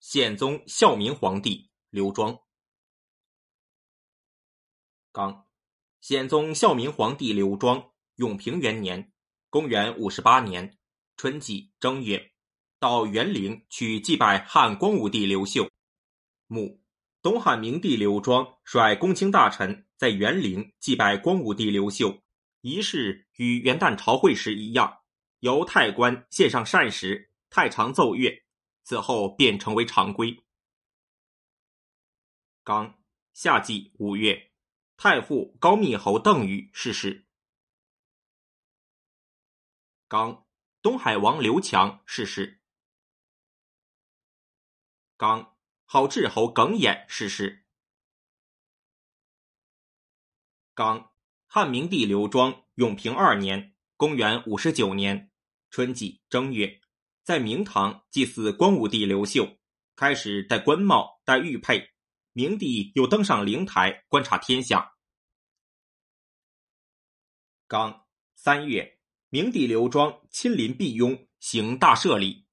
宪宗孝明皇帝刘庄。刚，宪宗孝明皇帝刘庄，永平元年（公元五十八年）春季正月，到元陵去祭拜汉光武帝刘秀。墓，东汉明帝刘庄率公卿大臣在元陵祭拜光武帝刘秀，仪式与元旦朝会时一样，由太官献上膳食，太常奏乐。此后便成为常规。刚夏季五月，太傅高密侯邓禹逝世。刚东海王刘强逝世。刚好志侯耿弇逝世。刚汉明帝刘庄永平二年（公元五十九年）春季正月。在明堂祭祀光武帝刘秀，开始戴官帽、戴玉佩。明帝又登上灵台观察天象。刚三月，明帝刘庄亲临毕雍行大赦礼。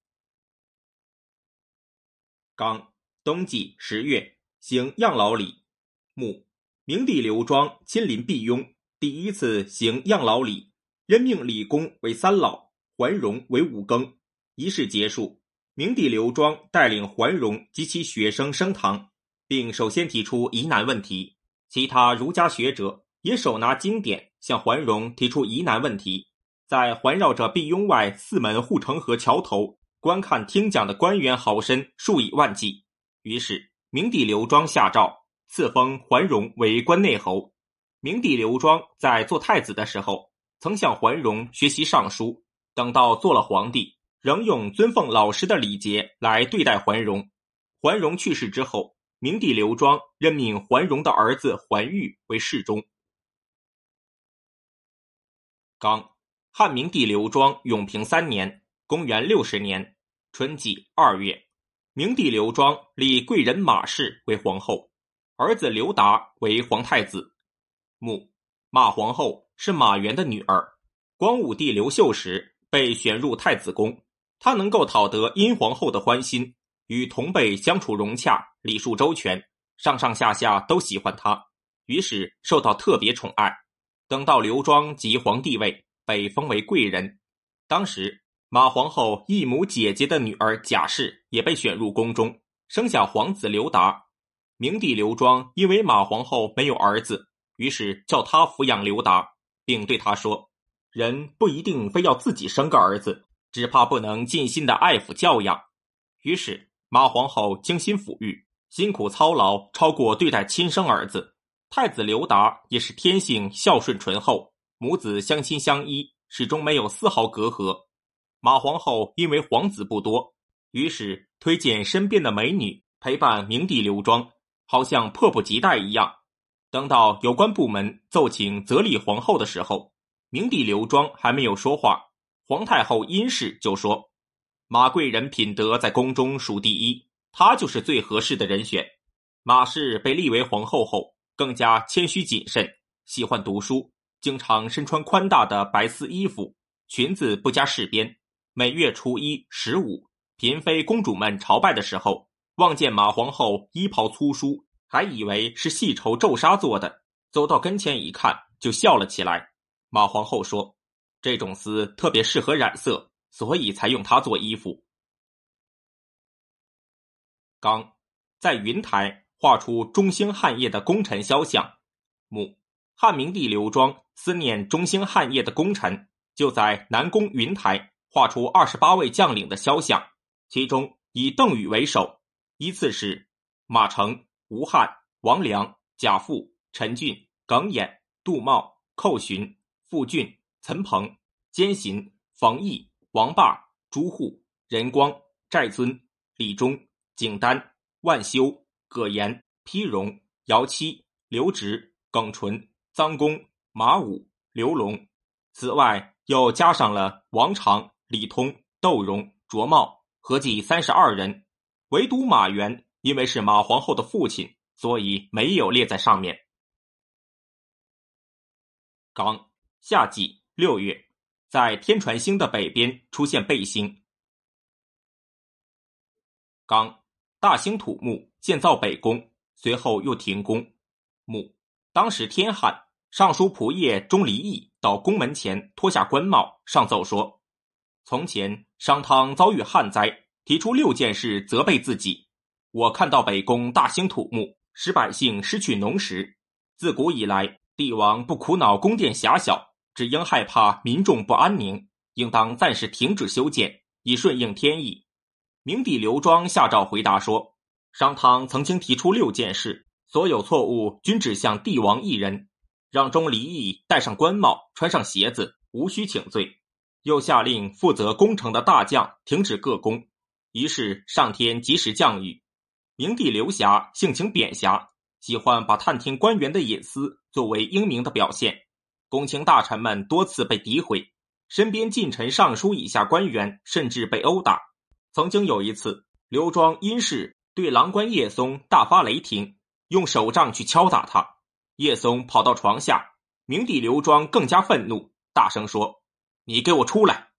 刚冬季十月，行养老礼。墓，明帝刘庄亲临毕雍，第一次行养老礼，任命李公为三老，桓荣为五更。仪式结束，明帝刘庄带领桓荣及其学生升堂，并首先提出疑难问题。其他儒家学者也手拿经典向桓荣提出疑难问题。在环绕着毕雍外四门护城河桥头观看听讲的官员豪绅数以万计。于是，明帝刘庄下诏赐封桓荣为关内侯。明帝刘庄在做太子的时候，曾向桓荣学习尚书，等到做了皇帝。仍用尊奉老师的礼节来对待桓荣。桓荣去世之后，明帝刘庄任命桓荣的儿子桓玉为侍中。刚，汉明帝刘庄永平三年（公元六十年）春季二月，明帝刘庄立贵人马氏为皇后，儿子刘达为皇太子。母，马皇后是马援的女儿。光武帝刘秀时被选入太子宫。他能够讨得殷皇后的欢心，与同辈相处融洽，礼数周全，上上下下都喜欢他，于是受到特别宠爱。等到刘庄即皇帝位，被封为贵人。当时马皇后异母姐姐的女儿贾氏也被选入宫中，生下皇子刘达。明帝刘庄因为马皇后没有儿子，于是叫他抚养刘达，并对他说：“人不一定非要自己生个儿子。”只怕不能尽心的爱抚教养，于是马皇后精心抚育，辛苦操劳超过对待亲生儿子。太子刘达也是天性孝顺醇厚，母子相亲相依，始终没有丝毫隔阂。马皇后因为皇子不多，于是推荐身边的美女陪伴明帝刘庄，好像迫不及待一样。等到有关部门奏请择立皇后的时候，明帝刘庄还没有说话。皇太后殷氏就说：“马贵人品德在宫中数第一，她就是最合适的人选。”马氏被立为皇后后，更加谦虚谨慎，喜欢读书，经常身穿宽大的白丝衣服，裙子不加饰边。每月初一、十五，嫔妃公主们朝拜的时候，望见马皇后衣袍粗疏，还以为是细绸皱纱做的，走到跟前一看，就笑了起来。马皇后说。这种丝特别适合染色，所以才用它做衣服。刚在云台画出中兴汉业的功臣肖像。墓汉明帝刘庄思念中兴汉业的功臣，就在南宫云台画出二十八位将领的肖像，其中以邓禹为首，依次是马成、吴汉、王良、贾父、陈俊、耿弇、杜茂、寇寻、傅俊。岑彭、坚行、冯毅、王霸、朱户、任光、寨尊、李忠、景丹、万修、葛延、丕荣、姚期、刘直、耿纯、臧公、马武、刘龙。此外，又加上了王常、李通、窦融、卓茂，合计三十二人。唯独马援，因为是马皇后的父亲，所以没有列在上面。刚夏季。六月，在天传星的北边出现背星。刚大兴土木，建造北宫，随后又停工。墓当时天旱，尚书仆射钟离义到宫门前脱下官帽，上奏说：从前商汤遭遇旱灾，提出六件事责备自己。我看到北宫大兴土木，使百姓失去农食。自古以来，帝王不苦恼宫殿狭小，只应害怕民众不安宁，应当暂时停止修建，以顺应天意。明帝刘庄下诏回答说：商汤曾经提出六件事，所有错误均指向帝王一人，让钟离义戴上官帽，穿上鞋子，无需请罪。又下令负责工程的大将停止各工，于是上天及时降雨。明帝刘霞性情扁狭，喜欢把探听官员的隐私作为英明的表现，公卿大臣们多次被诋毁，身边近臣尚书以下官员甚至被殴打。曾经有一次，刘庄因事对郎官叶松大发雷霆，用手杖去敲打他。叶松跑到床下，明帝刘庄更加愤怒，大声说：“你给我出来！”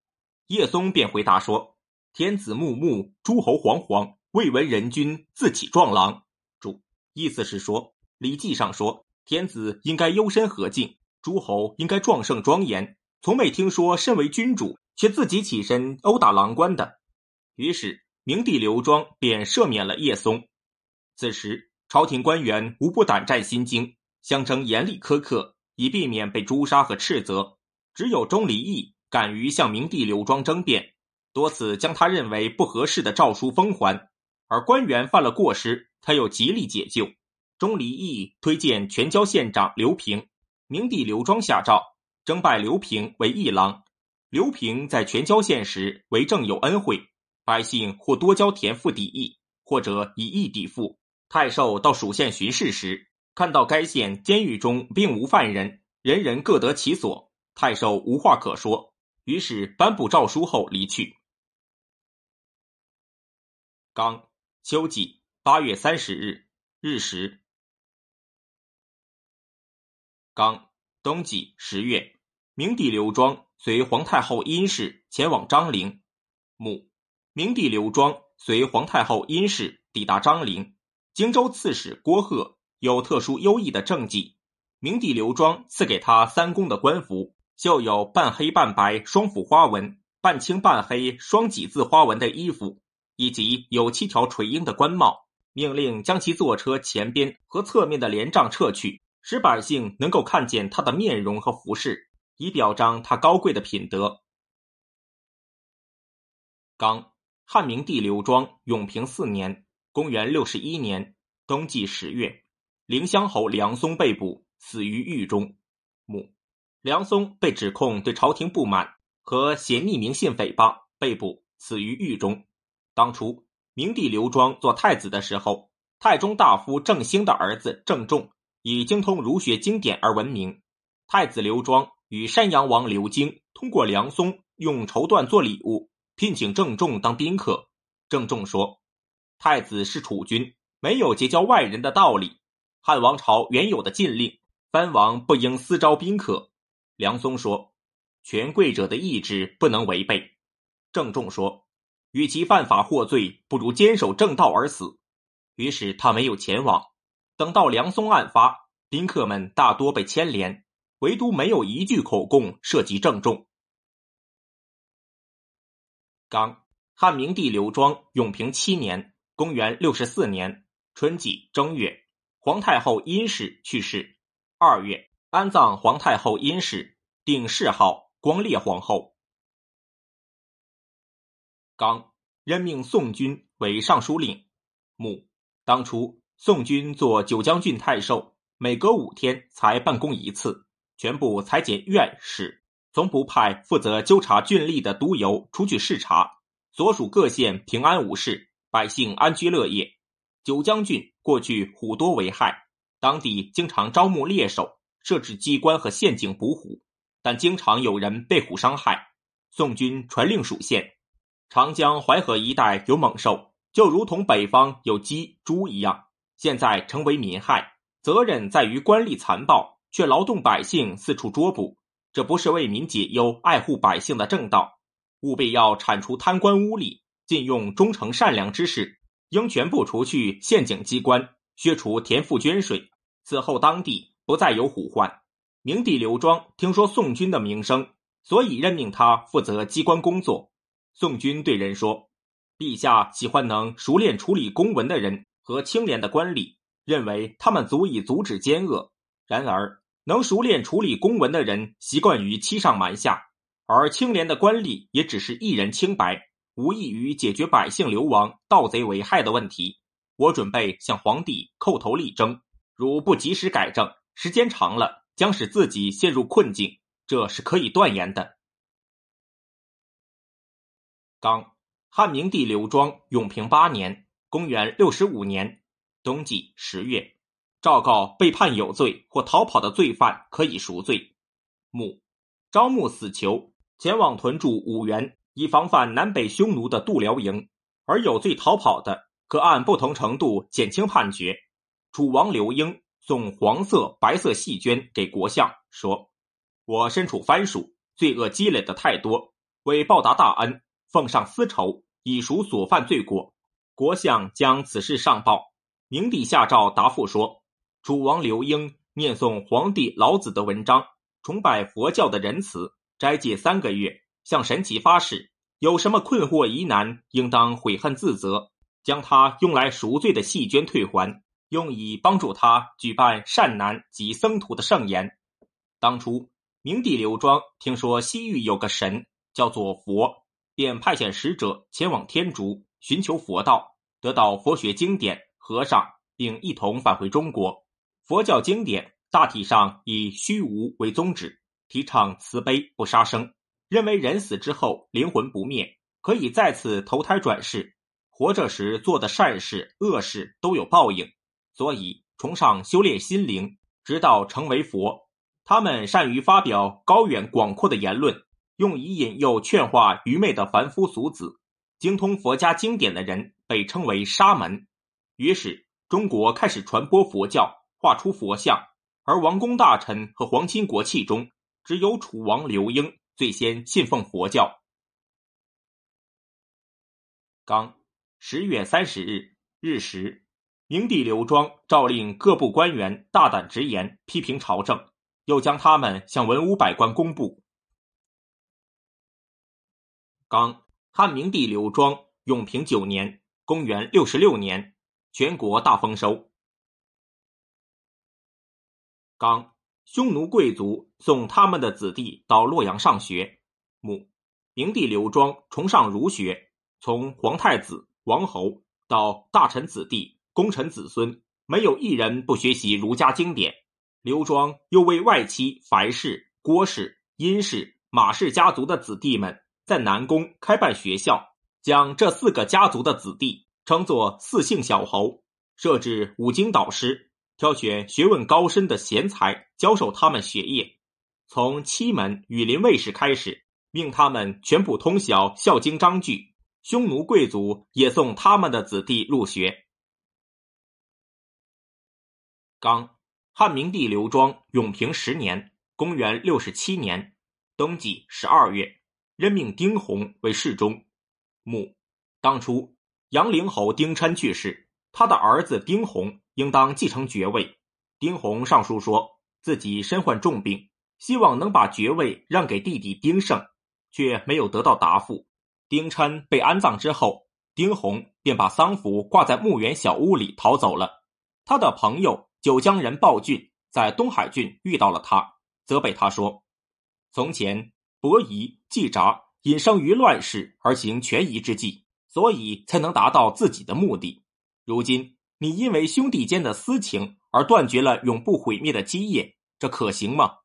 叶松便回答说：“天子穆穆，诸侯惶惶，未闻人君自起撞狼。”注意思是说，《礼记》上说，天子应该幽深和敬，诸侯应该壮盛庄严，从未听说身为君主却自己起身殴打郎官的。于是，明帝刘庄便赦免了叶松。此时，朝廷官员无不胆战心惊，相争严厉苛刻，以避免被诛杀和斥责。只有钟离义敢于向明帝刘庄争辩，多次将他认为不合适的诏书封还。而官员犯了过失，他又极力解救。钟离义推荐全椒县长刘平，明帝刘庄下诏征拜刘平为议郎。刘平在全椒县时为政有恩惠。百姓或多交田赋抵役，或者以役抵赋。太守到蜀县巡视时，看到该县监狱中并无犯人，人人各得其所，太守无话可说，于是颁布诏书后离去。刚秋季八月三十日日食。刚冬季十月，明帝刘庄随皇太后殷氏前往张陵。母。明帝刘庄随皇太后殷氏抵达张陵，荆州刺史郭贺有特殊优异的政绩，明帝刘庄赐给他三公的官服，绣有半黑半白双斧花纹、半青半黑双几字花纹的衣服，以及有七条垂缨的官帽，命令将其坐车前边和侧面的帘帐撤去，使百姓能够看见他的面容和服饰，以表彰他高贵的品德。刚。汉明帝刘庄永平四年（公元六十一年）冬季十月，凌乡侯梁松被捕，死于狱中。母梁松被指控对朝廷不满和写匿名信诽谤，被捕，死于狱中。当初明帝刘庄做太子的时候，太中大夫郑兴的儿子郑重以精通儒学经典而闻名。太子刘庄与山阳王刘京通过梁松用绸缎做礼物。聘请郑重当宾客，郑重说：“太子是储君，没有结交外人的道理。汉王朝原有的禁令，藩王不应私招宾客。”梁松说：“权贵者的意志不能违背。”郑重说：“与其犯法获罪，不如坚守正道而死。”于是他没有前往。等到梁松案发，宾客们大多被牵连，唯独没有一句口供涉及郑重。刚汉明帝刘庄永平七年（公元六十四年）春季正月，皇太后殷氏去世。二月，安葬皇太后殷氏，定谥号光烈皇后。刚任命宋军为尚书令。母当初宋军做九江郡太守，每隔五天才办公一次，全部裁减院士。从不派负责纠察郡吏的督邮出去视察，所属各县平安无事，百姓安居乐业。九江郡过去虎多为害，当地经常招募猎手，设置机关和陷阱捕虎，但经常有人被虎伤害。宋军传令属县，长江淮河一带有猛兽，就如同北方有鸡猪一样，现在成为民害，责任在于官吏残暴，却劳动百姓四处捉捕。这不是为民解忧、爱护百姓的正道，务必要铲除贪官污吏，禁用忠诚善良之士，应全部除去县警机关，削除田赋捐税。此后当地不再有虎患。明帝刘庄听说宋军的名声，所以任命他负责机关工作。宋军对人说：“陛下喜欢能熟练处理公文的人和清廉的官吏，认为他们足以阻止奸恶。然而，能熟练处理公文的人习惯于欺上瞒下，而清廉的官吏也只是一人清白，无异于解决百姓流亡、盗贼为害的问题。我准备向皇帝叩头力争，如不及时改正，时间长了。”将使自己陷入困境，这是可以断言的。刚，汉明帝刘庄永平八年（公元六十五年）冬季十月，诏告被判有罪或逃跑的罪犯可以赎罪。母，招募死囚前往屯驻五原，以防范南北匈奴的度辽营；而有罪逃跑的，可按不同程度减轻判决。楚王刘英。送黄色、白色细绢给国相，说：“我身处藩属，罪恶积累的太多，为报答大恩，奉上丝绸，以赎所犯罪过。”国相将此事上报，明帝下诏答复说：“楚王刘英念诵皇帝老子的文章，崇拜佛教的仁慈，斋戒三个月，向神奇发誓，有什么困惑疑难，应当悔恨自责，将他用来赎罪的细绢退还。”用以帮助他举办善男及僧徒的盛宴。当初明帝刘庄听说西域有个神叫做佛，便派遣使者前往天竺寻求佛道，得到佛学经典、和尚，并一同返回中国。佛教经典大体上以虚无为宗旨，提倡慈悲不杀生，认为人死之后灵魂不灭，可以再次投胎转世，活着时做的善事、恶事都有报应。所以，崇尚修炼心灵，直到成为佛。他们善于发表高远广阔的言论，用以引诱劝化愚昧的凡夫俗子。精通佛家经典的人被称为沙门。于是，中国开始传播佛教，画出佛像。而王公大臣和皇亲国戚中，只有楚王刘英最先信奉佛教。刚十月三十日日时。明帝刘庄诏令各部官员大胆直言，批评朝政，又将他们向文武百官公布。刚，汉明帝刘庄永平九年（公元六十六年），全国大丰收。刚，匈奴贵族送他们的子弟到洛阳上学。母，明帝刘庄崇尚儒学，从皇太子、王侯到大臣子弟。功臣子孙没有一人不学习儒家经典。刘庄又为外戚樊氏、郭氏、殷氏、马氏家族的子弟们在南宫开办学校，将这四个家族的子弟称作四姓小侯，设置五经导师，挑选学问高深的贤才教授他们学业。从七门羽林卫士开始，命他们全部通晓《孝经》章句。匈奴贵族也送他们的子弟入学。刚，汉明帝刘庄永平十年（公元六十七年）冬季十二月，任命丁弘为侍中。母，当初杨陵侯丁琛去世，他的儿子丁弘应当继承爵位。丁弘上书说自己身患重病，希望能把爵位让给弟弟丁胜，却没有得到答复。丁琛被安葬之后，丁弘便把丧服挂在墓园小屋里逃走了。他的朋友。九江人鲍俊在东海郡遇到了他，责备他说：“从前伯夷、季札因生于乱世而行权宜之计，所以才能达到自己的目的。如今你因为兄弟间的私情而断绝了永不毁灭的基业，这可行吗？”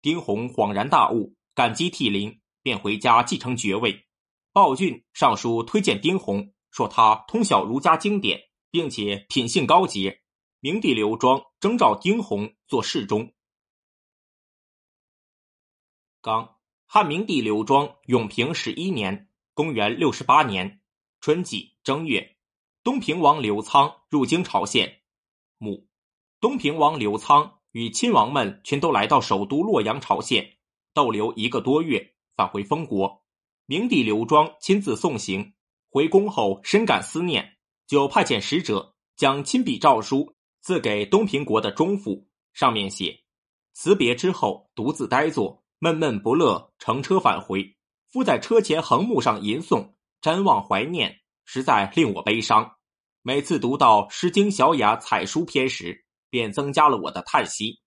丁弘恍然大悟，感激涕零，便回家继承爵位。鲍俊上书推荐丁弘，说他通晓儒家经典，并且品性高洁。明帝刘庄征召丁弘做侍中。刚，汉明帝刘庄永平十一年（公元六十八年）春季正月，东平王刘仓入京朝献。母，东平王刘仓与亲王们全都来到首都洛阳朝献，逗留一个多月，返回封国。明帝刘庄亲自送行，回宫后深感思念，就派遣使者将亲笔诏书赐给东平国的中父，上面写：“辞别之后，独自呆坐，闷闷不乐，乘车返回。夫在车前横木上吟诵，瞻望怀念，实在令我悲伤。每次读到《诗经·小雅·采书篇》时，便增加了我的叹息。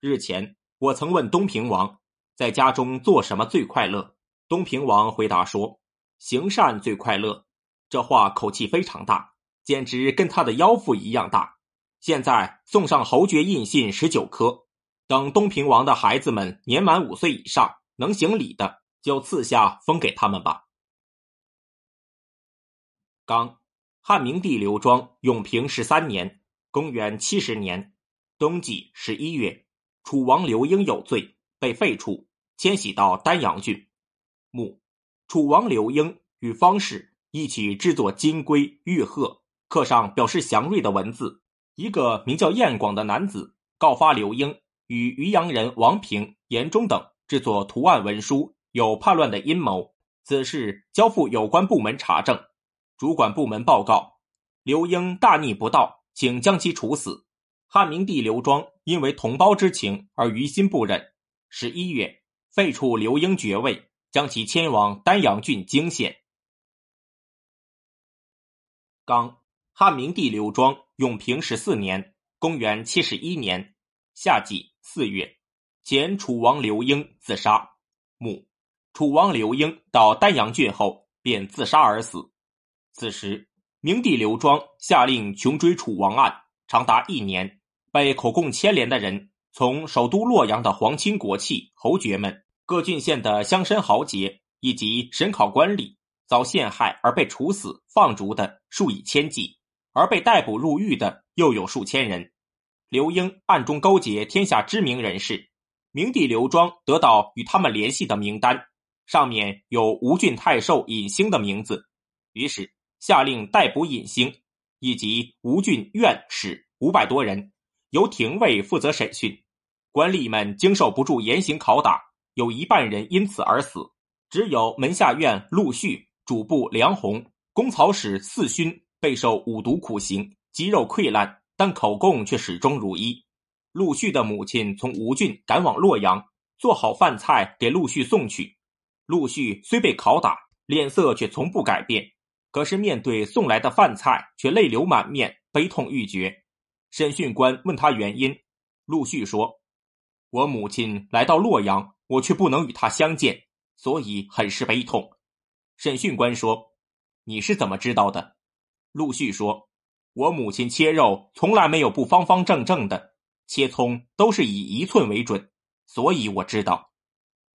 日前，我曾问东平王，在家中做什么最快乐？东平王回答说：“行善最快乐。”这话口气非常大。简直跟他的腰腹一样大。现在送上侯爵印信十九颗，等东平王的孩子们年满五岁以上，能行礼的就赐下封给他们吧。刚，汉明帝刘庄永平十三年（公元七十年）冬季十一月，楚王刘英有罪，被废黜，迁徙到丹阳郡。墓，楚王刘英与方士一起制作金龟玉鹤。刻上表示祥瑞的文字。一个名叫燕广的男子告发刘英与渔阳人王平、严忠等制作图案文书，有叛乱的阴谋。此事交付有关部门查证。主管部门报告，刘英大逆不道，请将其处死。汉明帝刘庄因为同胞之情而于心不忍，十一月废黜刘英爵位，将其迁往丹阳郡泾县。刚。汉明帝刘庄永平十四年（公元七十一年）夏季四月，前楚王刘英自杀。墓，楚王刘英到丹阳郡后便自杀而死。此时，明帝刘庄下令穷追楚王案，长达一年。被口供牵连的人，从首都洛阳的皇亲国戚、侯爵们，各郡县的乡绅豪杰，以及审考官吏，遭陷害而被处死、放逐的数以千计。而被逮捕入狱的又有数千人。刘英暗中勾结天下知名人士，明帝刘庄得到与他们联系的名单，上面有吴郡太守尹兴的名字，于是下令逮捕尹兴以及吴郡院使五百多人，由廷尉负责审讯。官吏们经受不住严刑拷打，有一半人因此而死。只有门下院陆续、主簿梁鸿、公曹使四勋。备受五毒苦刑，肌肉溃烂，但口供却始终如一。陆续的母亲从吴郡赶往洛阳，做好饭菜给陆续送去。陆续虽被拷打，脸色却从不改变。可是面对送来的饭菜，却泪流满面，悲痛欲绝。审讯官问他原因，陆续说：“我母亲来到洛阳，我却不能与她相见，所以很是悲痛。”审讯官说：“你是怎么知道的？”陆续说：“我母亲切肉从来没有不方方正正的，切葱都是以一寸为准，所以我知道。”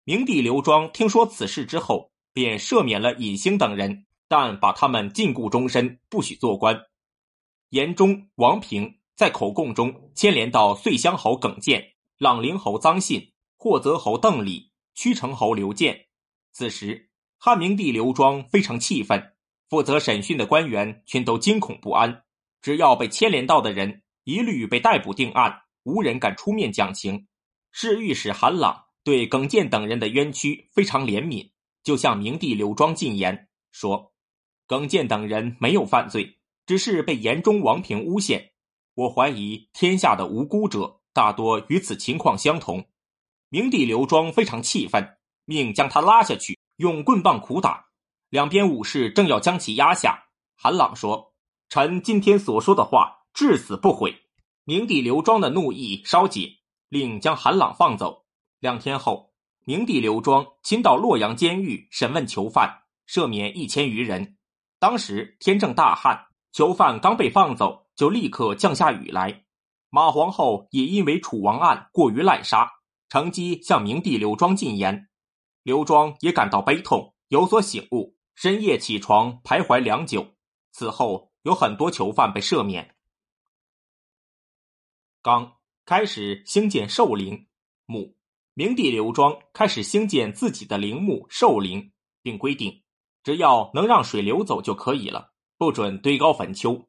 明帝刘庄听说此事之后，便赦免了尹兴等人，但把他们禁锢终身，不许做官。严忠、王平在口供中牵连到遂乡侯耿建、朗陵侯臧信、霍泽侯邓礼、曲城侯刘建。此时，汉明帝刘庄非常气愤。负责审讯的官员全都惊恐不安，只要被牵连到的人，一律被逮捕定案，无人敢出面讲情。侍御史韩朗对耿建等人的冤屈非常怜悯，就向明帝刘庄进言说：“耿建等人没有犯罪，只是被严中王平诬陷。我怀疑天下的无辜者大多与此情况相同。”明帝刘庄非常气愤，命将他拉下去，用棍棒苦打。两边武士正要将其压下，韩朗说：“臣今天所说的话，至死不悔。”明帝刘庄的怒意稍解，令将韩朗放走。两天后，明帝刘庄亲到洛阳监狱审问囚犯，赦免一千余人。当时天正大旱，囚犯刚被放走，就立刻降下雨来。马皇后也因为楚王案过于滥杀，乘机向明帝刘庄进言。刘庄也感到悲痛，有所醒悟。深夜起床徘徊良久，此后有很多囚犯被赦免。刚开始兴建寿陵墓，明帝刘庄开始兴建自己的陵墓寿陵，并规定，只要能让水流走就可以了，不准堆高坟丘。